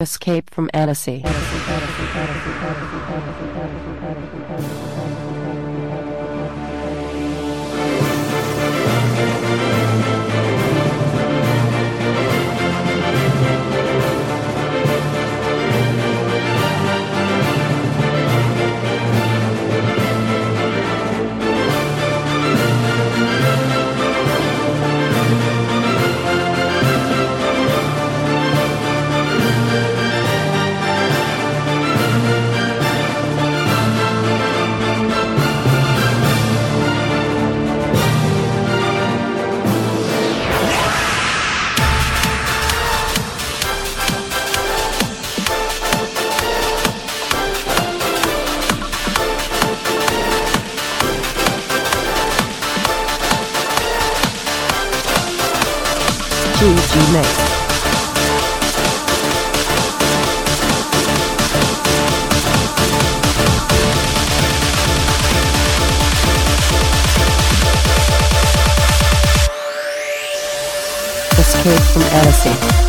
Escape from Annecy. GG Mix. Escape from Annecy.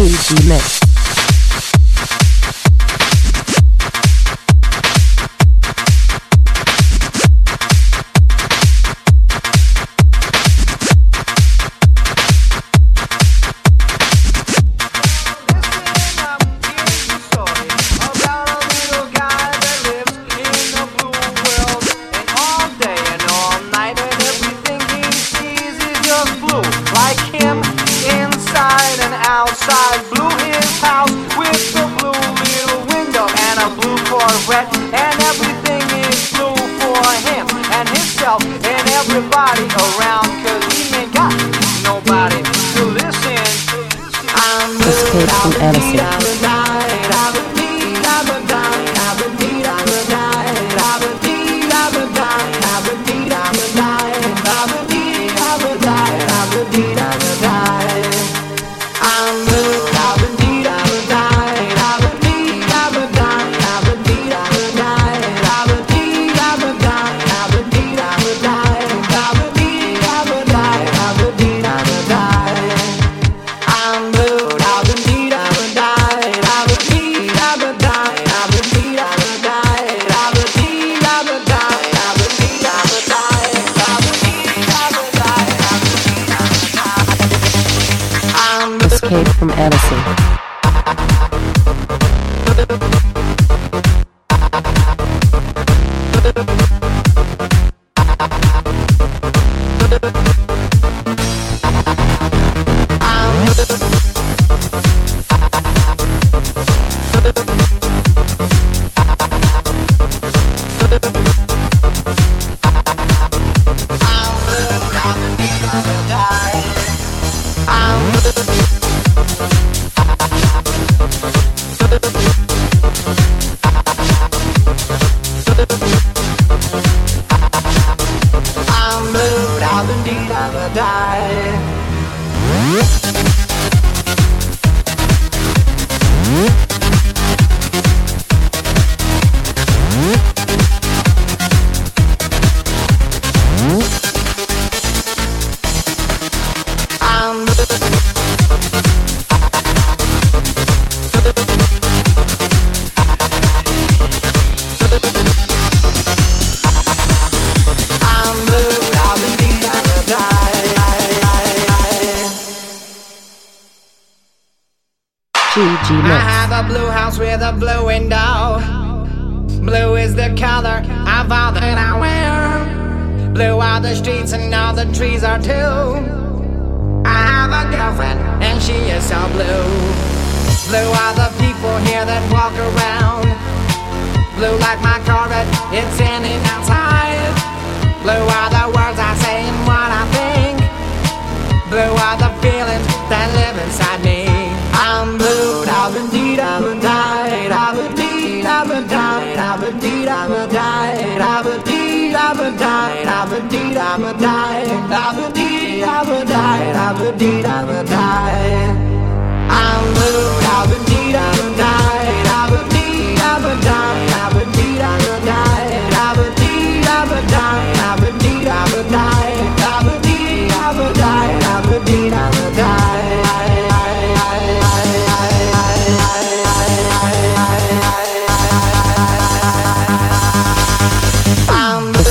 GG Mix. from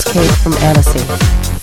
From Annecy.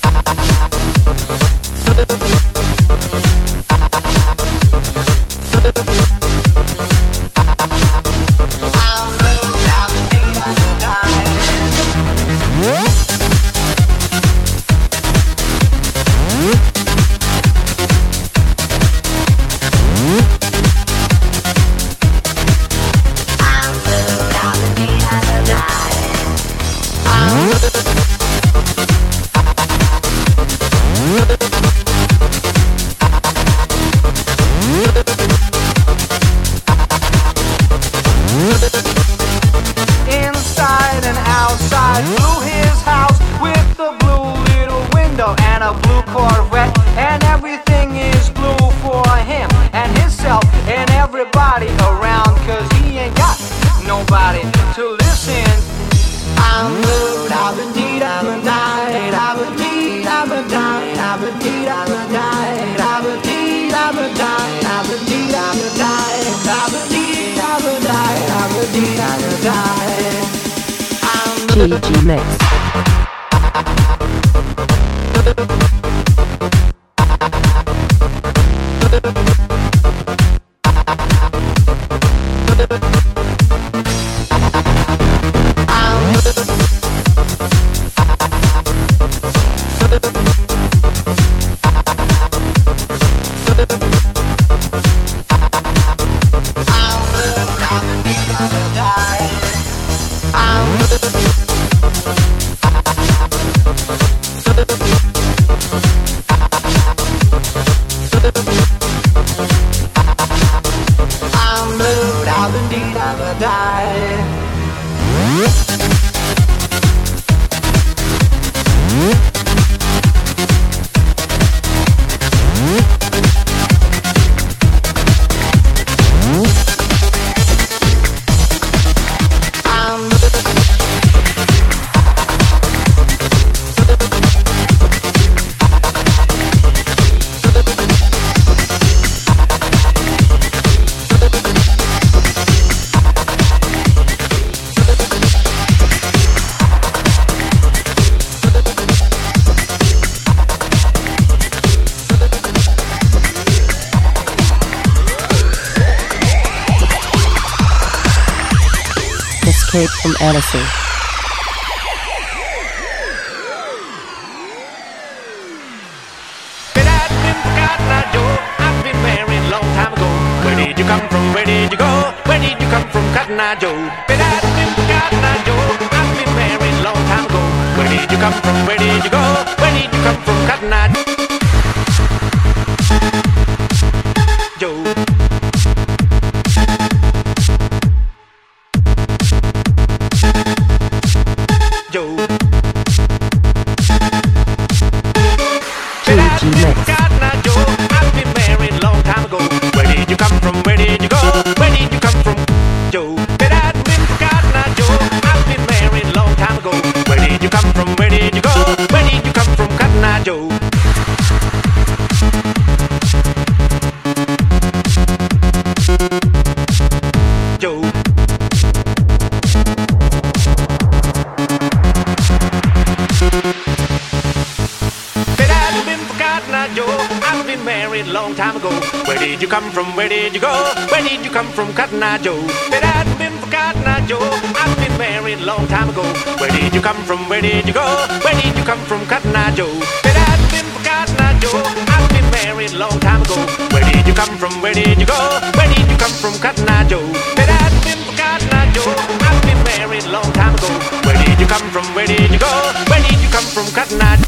Cotton Eye Joe? But I've been forgotten, now, Joe. I've been married a long time ago. Where did you come from? Where did you go? Where did you come from, Cotton Eye Joe? But I've been forgotten, now, Joe. I've been married a long time ago. Where did you come from? Where did you go? Where did you come from, Cotton Eye Joe? But I've been forgotten, now, Joe. I've been married a long time ago. Where did you come from? Where did you go? Where did you come from, Cotton Eye?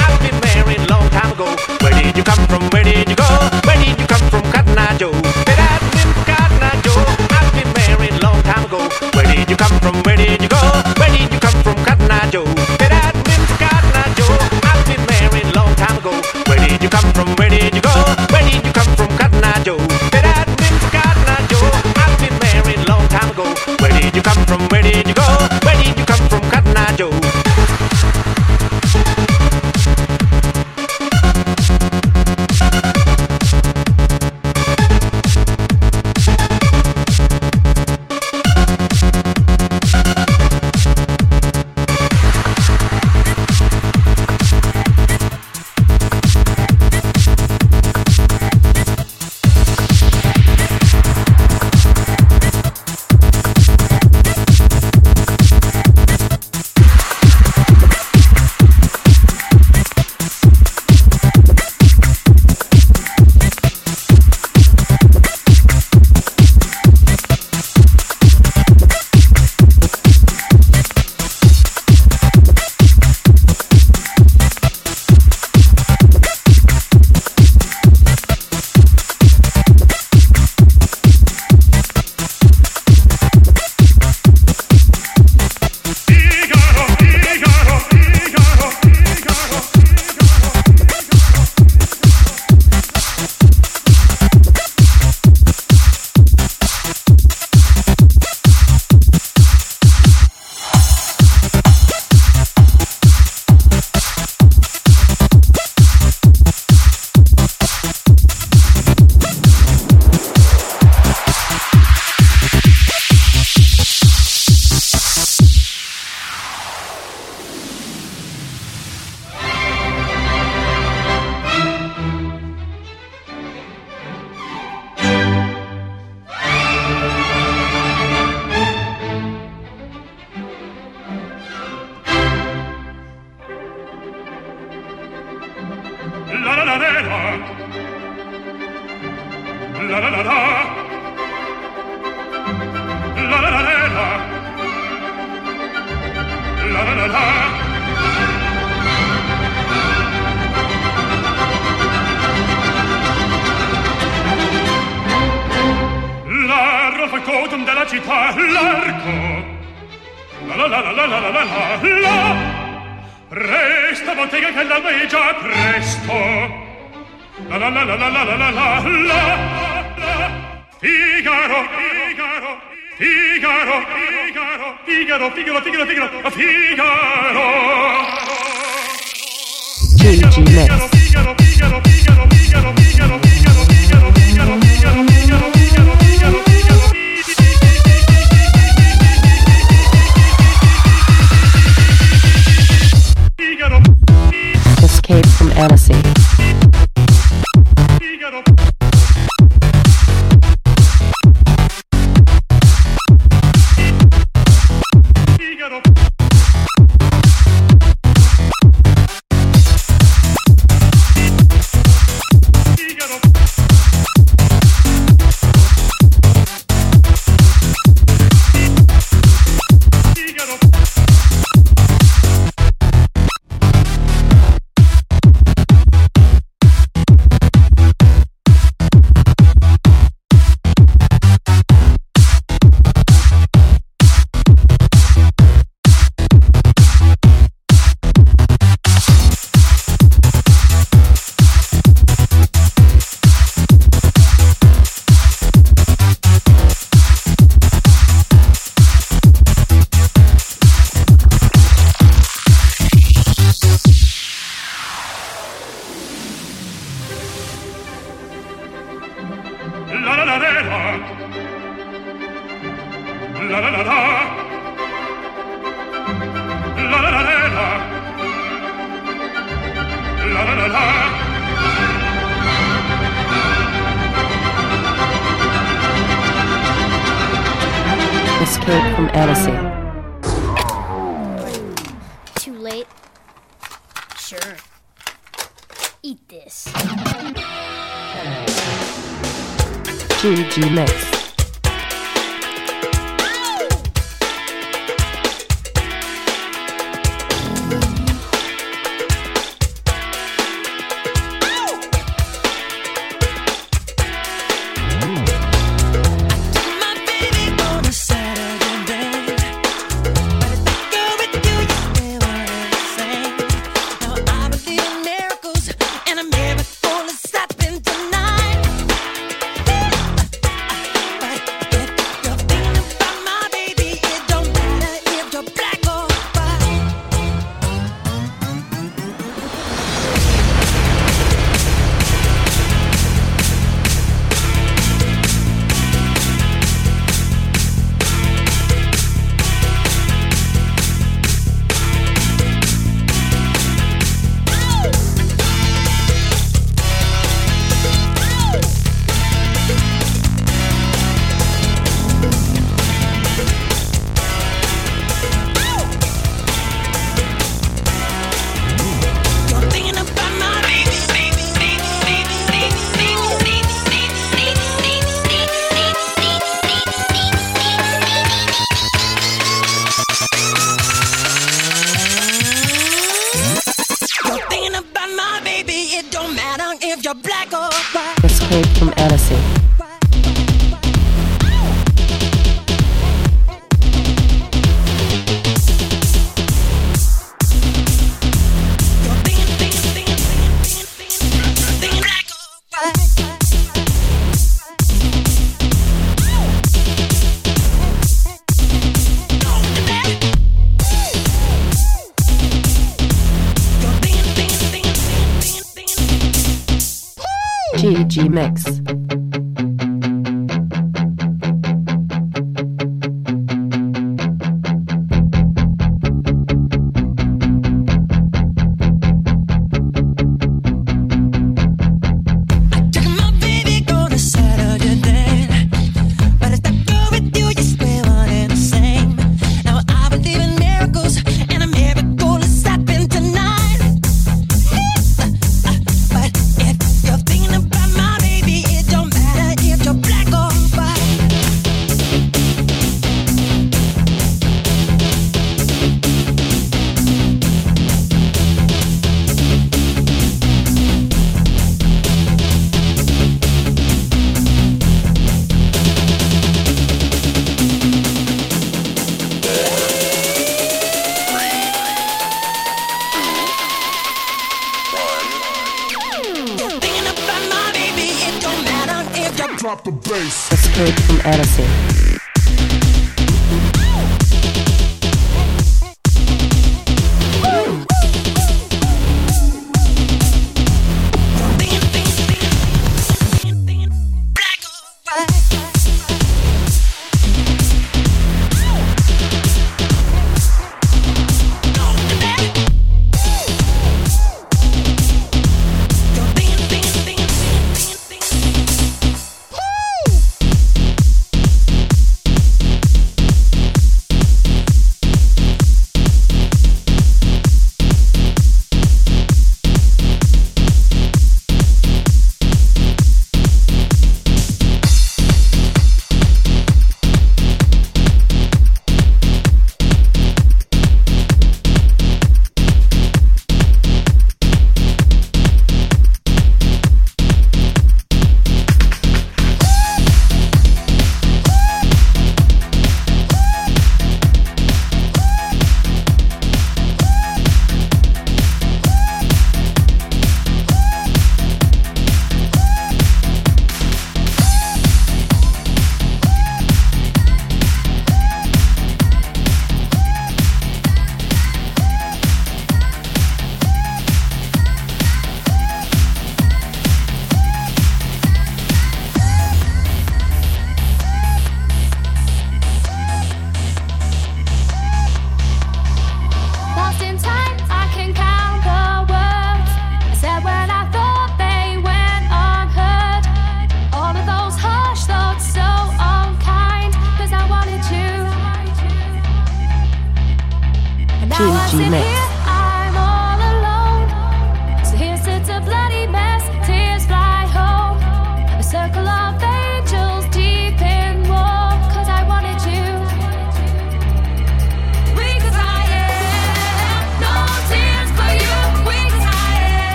I've been married a long time ago. Where did you come from? Where did you go? From? Where did you go? Where did you come from, Cotton Eye Joe? But I've been forgotten, now, Joe. I've been married a long time ago. Where did you come from? Where did you go? Where did you come from, Cotton Eye Joe? But I've been forgotten, now, Joe. I've been married a long time ago. Where did you come from? Where did you go?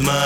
Mine.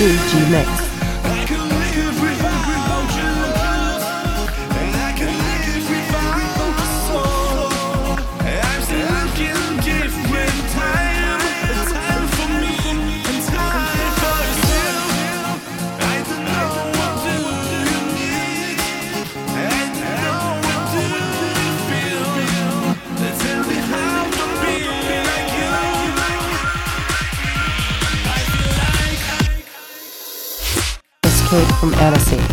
GG Mix. From Odyssey.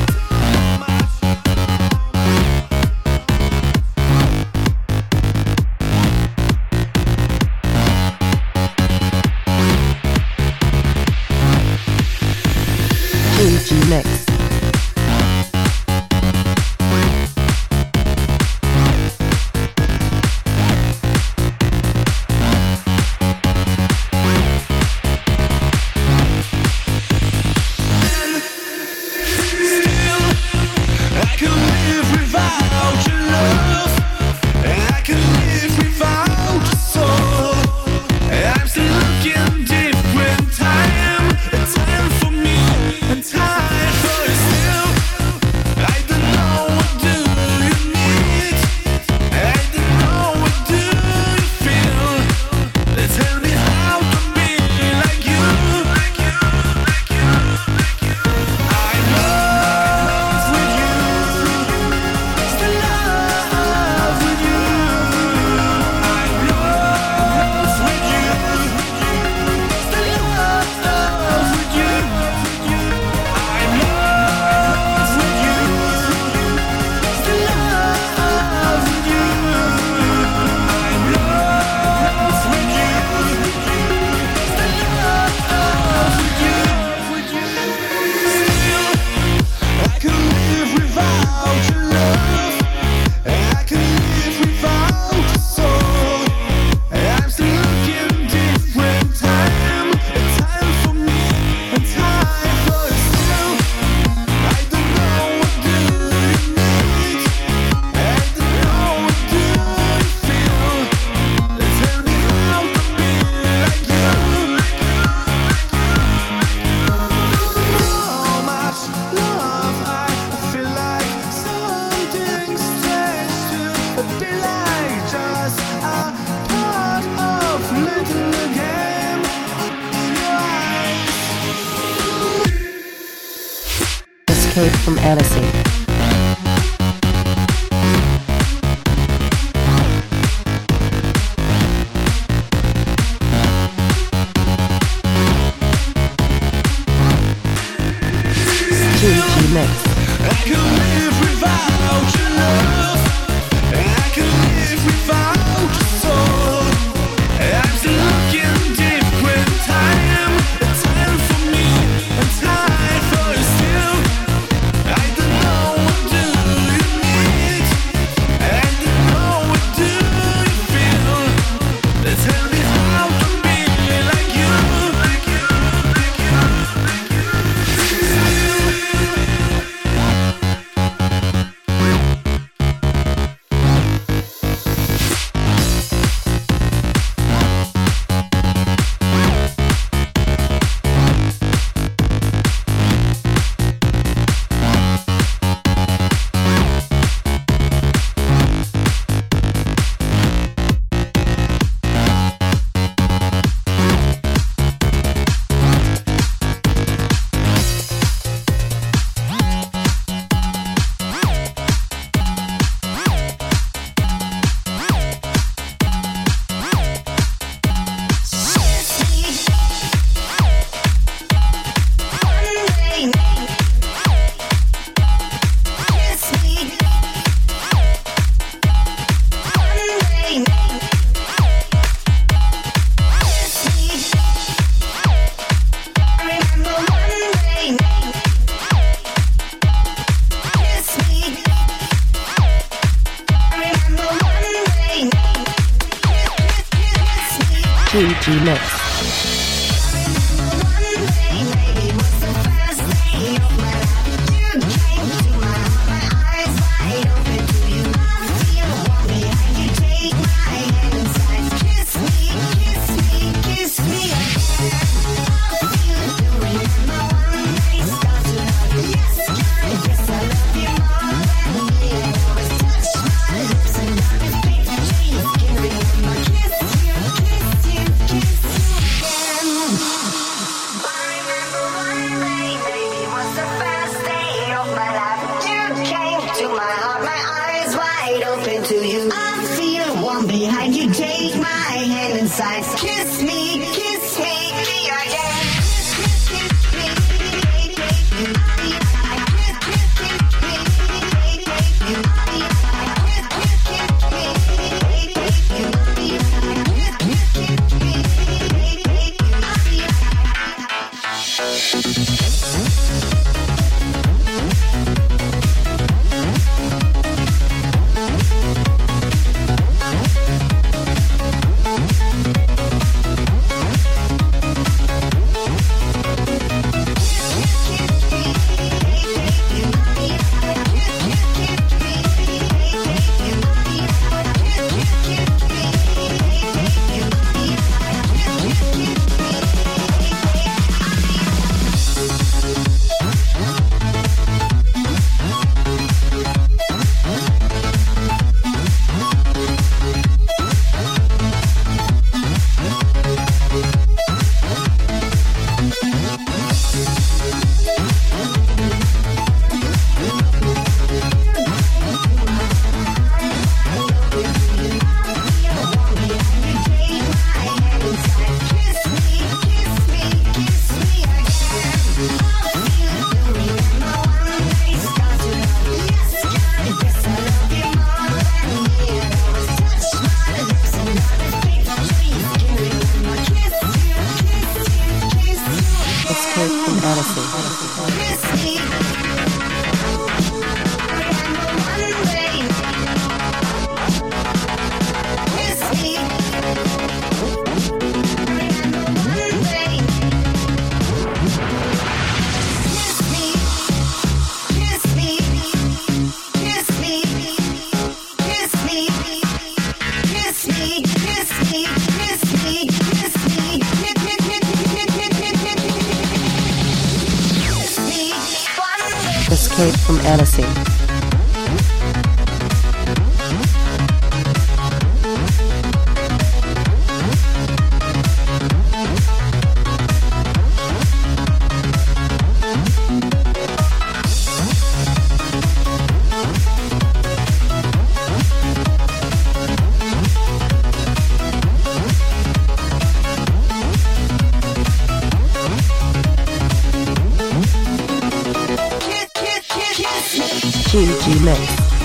Mix.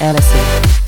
Allison.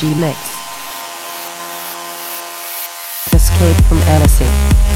GG Mix. Escape from Annecy.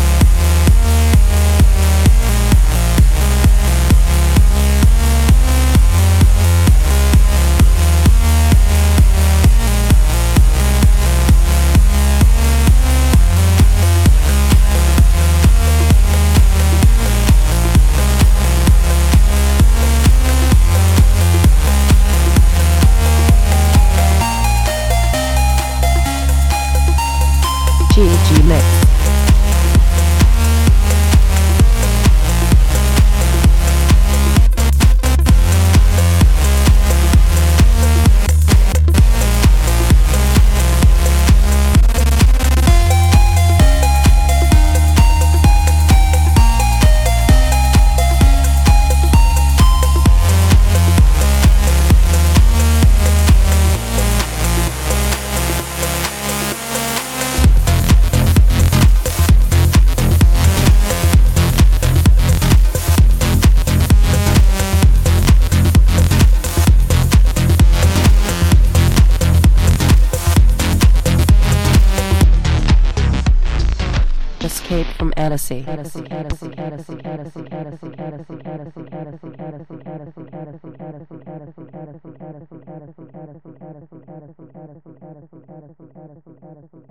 From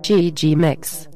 GG Mix.